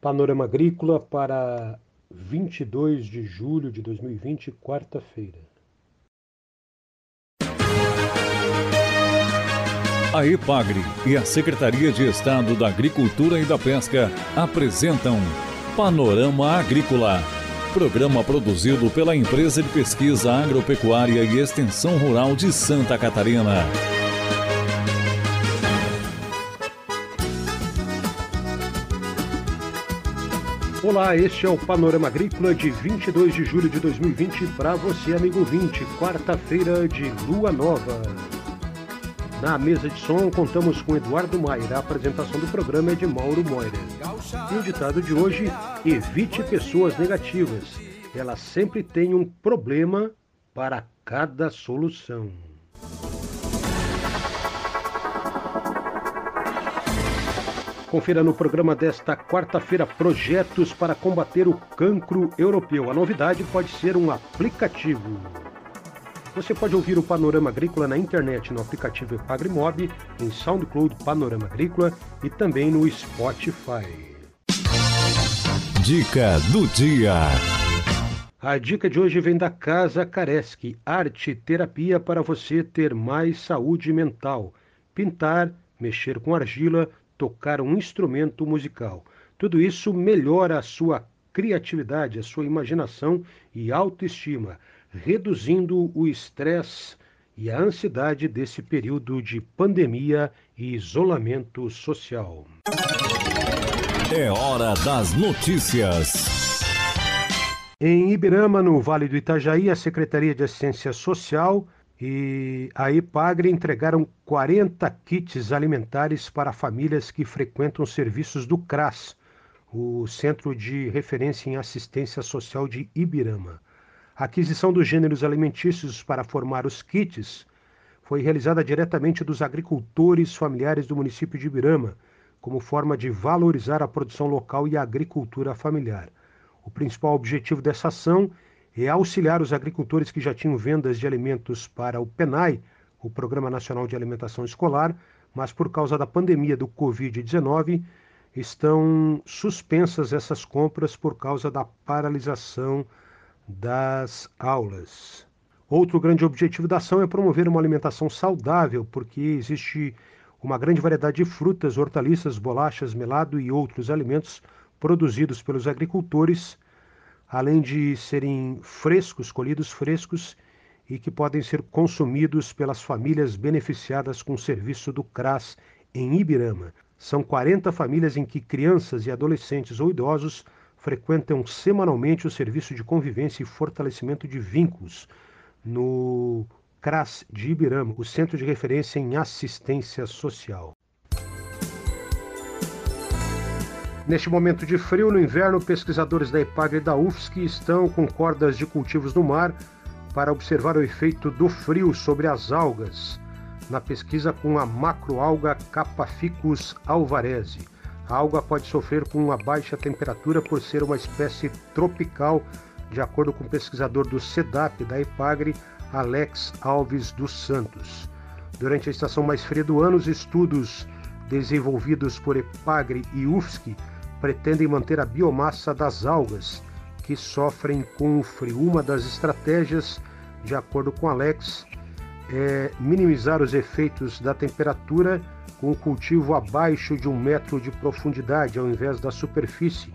Panorama Agrícola para 22 de julho de 2020, quarta-feira. A EPAGRE e a Secretaria de Estado da Agricultura e da Pesca apresentam Panorama Agrícola, programa produzido pela Empresa de Pesquisa Agropecuária e Extensão Rural de Santa Catarina. Olá, este é o Panorama Agrícola de 22 de julho de 2020 para você, amigo 20, quarta-feira de lua nova. Na mesa de som, contamos com Eduardo Maier. A apresentação do programa é de Mauro Moira. E o ditado de hoje: evite pessoas negativas. Elas sempre têm um problema para cada solução. Confira no programa desta quarta-feira projetos para combater o cancro europeu. A novidade pode ser um aplicativo. Você pode ouvir o Panorama Agrícola na internet no aplicativo Epagremob, em SoundCloud Panorama Agrícola e também no Spotify. Dica do dia. A dica de hoje vem da Casa Kareski, arte terapia para você ter mais saúde mental. Pintar, mexer com argila, tocar um instrumento musical. Tudo isso melhora a sua criatividade, a sua imaginação e autoestima, reduzindo o estresse e a ansiedade desse período de pandemia e isolamento social. É hora das notícias. Em Ibirama, no Vale do Itajaí, a Secretaria de Assistência Social e a IPAGRE entregaram 40 kits alimentares para famílias que frequentam serviços do CRAS, o Centro de Referência em Assistência Social de Ibirama. A aquisição dos gêneros alimentícios para formar os kits foi realizada diretamente dos agricultores familiares do município de Ibirama, como forma de valorizar a produção local e a agricultura familiar. O principal objetivo dessa ação é auxiliar os agricultores que já tinham vendas de alimentos para o PENAI, o Programa Nacional de Alimentação Escolar, mas por causa da pandemia do Covid-19 estão suspensas essas compras por causa da paralisação das aulas. Outro grande objetivo da ação é promover uma alimentação saudável, porque existe uma grande variedade de frutas, hortaliças, bolachas, melado e outros alimentos produzidos pelos agricultores além de serem frescos, colhidos frescos e que podem ser consumidos pelas famílias beneficiadas com o serviço do CRAS em Ibirama. São 40 famílias em que crianças e adolescentes ou idosos frequentam semanalmente o serviço de convivência e fortalecimento de vínculos no CRAS de Ibirama, o Centro de Referência em Assistência Social. Neste momento de frio no inverno, pesquisadores da EPAG e da UFSC estão com cordas de cultivos no mar para observar o efeito do frio sobre as algas, na pesquisa com a macroalga Capaficus alvarezi. A alga pode sofrer com uma baixa temperatura por ser uma espécie tropical, de acordo com o pesquisador do SEDAP da EPAGRE, Alex Alves dos Santos. Durante a estação mais fria do ano, os estudos desenvolvidos por EPAGRE e UFSC pretendem manter a biomassa das algas que sofrem com o frio. Uma das estratégias, de acordo com Alex, é minimizar os efeitos da temperatura com o cultivo abaixo de um metro de profundidade ao invés da superfície,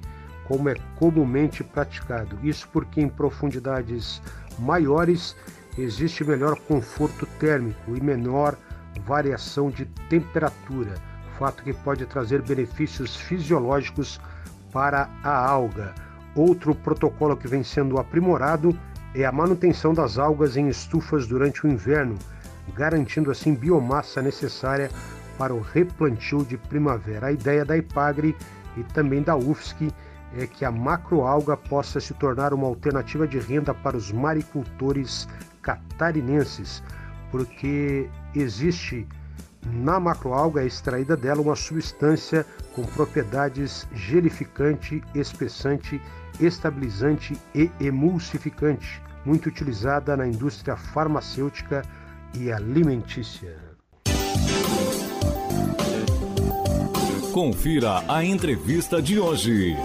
como é comumente praticado. Isso porque em profundidades maiores existe melhor conforto térmico e menor variação de temperatura fato que pode trazer benefícios fisiológicos para a alga. Outro protocolo que vem sendo aprimorado é a manutenção das algas em estufas durante o inverno, garantindo assim biomassa necessária para o replantio de primavera. A ideia da IPAGRE e também da UFSC é que a macroalga possa se tornar uma alternativa de renda para os maricultores catarinenses, porque existe na macroalga é extraída dela uma substância com propriedades gelificante, espessante, estabilizante e emulsificante, muito utilizada na indústria farmacêutica e alimentícia. Confira a entrevista de hoje.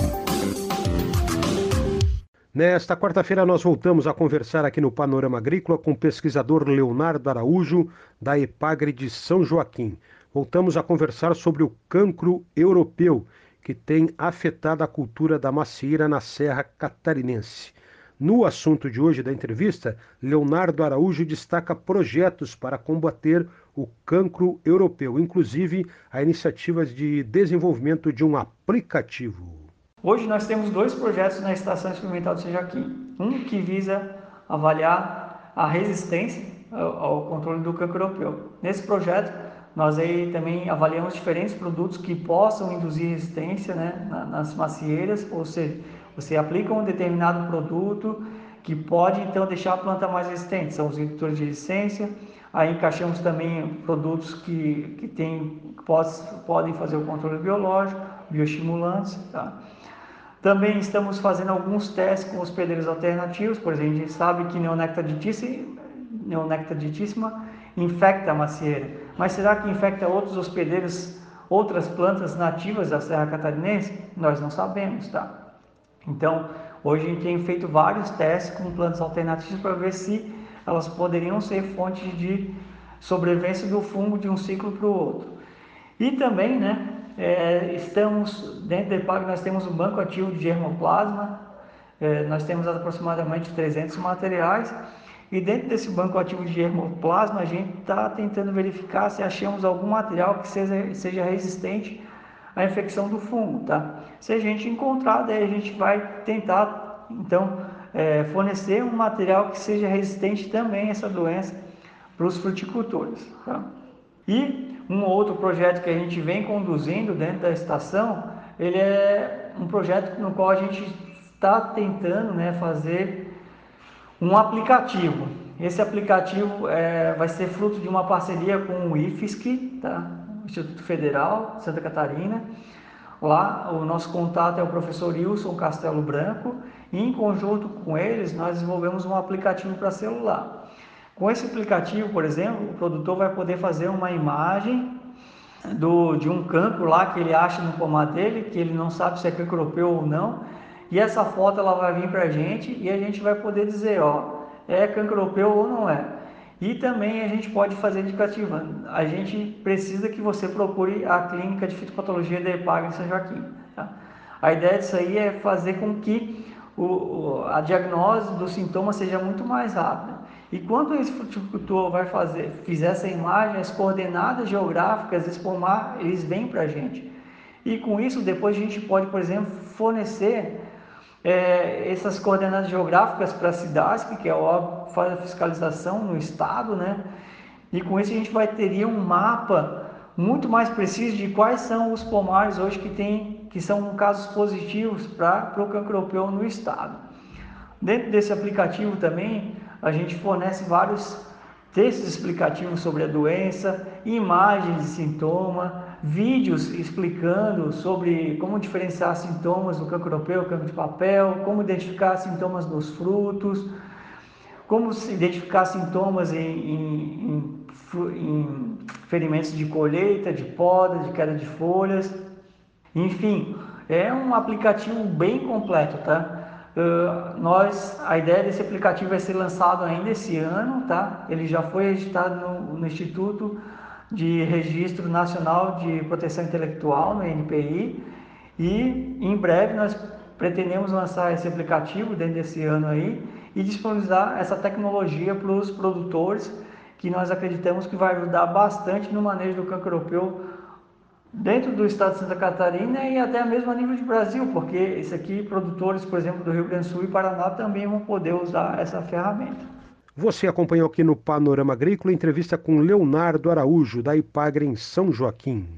Nesta quarta-feira, nós voltamos a conversar aqui no Panorama Agrícola com o pesquisador Leonardo Araújo, da EPAGRE de São Joaquim. Voltamos a conversar sobre o cancro europeu, que tem afetado a cultura da macieira na Serra Catarinense. No assunto de hoje da entrevista, Leonardo Araújo destaca projetos para combater o cancro europeu, inclusive a iniciativas de desenvolvimento de um aplicativo. Hoje nós temos dois projetos na Estação Experimental de Sejaquim. Um que visa avaliar a resistência ao controle do cancro europeu. Nesse projeto, nós aí também avaliamos diferentes produtos que possam induzir resistência né, nas macieiras, ou seja, você aplica um determinado produto que pode então deixar a planta mais resistente, são os indutores de resistência. Aí encaixamos também produtos que, que, tem, que pode, podem fazer o controle biológico, bioestimulantes. Tá? Também estamos fazendo alguns testes com hospedeiros alternativos, por exemplo, a gente sabe que neonectaditíssima, infecta a macieira, mas será que infecta outros hospedeiros, outras plantas nativas da Serra Catarinense? Nós não sabemos, tá? Então, hoje a gente tem feito vários testes com plantas alternativas para ver se elas poderiam ser fonte de sobrevivência do fungo de um ciclo para o outro. E também, né, é, estamos, dentro da EPAG nós temos um banco ativo de germoplasma, é, nós temos aproximadamente 300 materiais, e dentro desse banco ativo de germoplasma a gente está tentando verificar se achamos algum material que seja, seja resistente a infecção do fungo, tá? Se a gente encontrar, daí a gente vai tentar, então, é, fornecer um material que seja resistente também a essa doença para os fruticultores, tá? E um outro projeto que a gente vem conduzindo dentro da estação, ele é um projeto no qual a gente está tentando, né, fazer um aplicativo. Esse aplicativo é, vai ser fruto de uma parceria com o IFSC, tá? Instituto Federal de Santa Catarina. Lá, o nosso contato é o professor Wilson Castelo Branco e, em conjunto com eles, nós desenvolvemos um aplicativo para celular. Com esse aplicativo, por exemplo, o produtor vai poder fazer uma imagem do, de um cancro lá que ele acha no pomar dele, que ele não sabe se é cancro europeu ou não, e essa foto ela vai vir para a gente e a gente vai poder dizer, ó, é cancro europeu ou não é. E também a gente pode fazer indicativa. A gente precisa que você procure a clínica de fitopatologia da EPAG em São Joaquim. Tá? A ideia disso aí é fazer com que o, a diagnose do sintoma seja muito mais rápida. E quando esse fruticultor vai fazer, fizer essa imagem, as coordenadas geográficas desse pomar, eles vêm para a gente. E com isso, depois a gente pode, por exemplo, fornecer é, essas coordenadas geográficas para a SIDASC, que é o faz a fiscalização no estado, né? E com isso a gente vai teria um mapa muito mais preciso de quais são os pomares hoje que tem, que são casos positivos para o cancro no estado. Dentro desse aplicativo também a gente fornece vários textos explicativos sobre a doença, imagens de sintoma, vídeos explicando sobre como diferenciar sintomas do cancro europeu, cancro de papel, como identificar sintomas nos frutos, como identificar sintomas em, em, em, em ferimentos de colheita, de poda, de queda de folhas. Enfim, é um aplicativo bem completo, tá? Uh, nós, a ideia desse aplicativo vai ser lançado ainda esse ano, tá? Ele já foi registrado no, no Instituto de Registro Nacional de Proteção Intelectual, no NPI, e em breve nós pretendemos lançar esse aplicativo dentro desse ano aí e disponibilizar essa tecnologia para os produtores, que nós acreditamos que vai ajudar bastante no manejo do cancro europeu dentro do estado de Santa Catarina e até mesmo a nível de Brasil, porque isso aqui produtores, por exemplo, do Rio Grande do Sul e Paraná também vão poder usar essa ferramenta. Você acompanhou aqui no Panorama Agrícola entrevista com Leonardo Araújo, da Ipagre em São Joaquim.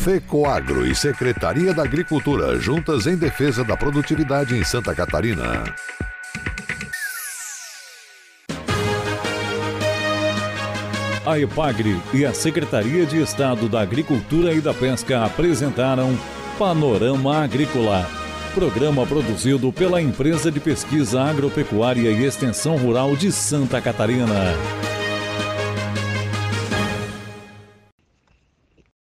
FECOAGRO e Secretaria da Agricultura, juntas em defesa da produtividade em Santa Catarina. A EPAGRE e a Secretaria de Estado da Agricultura e da Pesca apresentaram Panorama Agrícola, programa produzido pela Empresa de Pesquisa Agropecuária e Extensão Rural de Santa Catarina.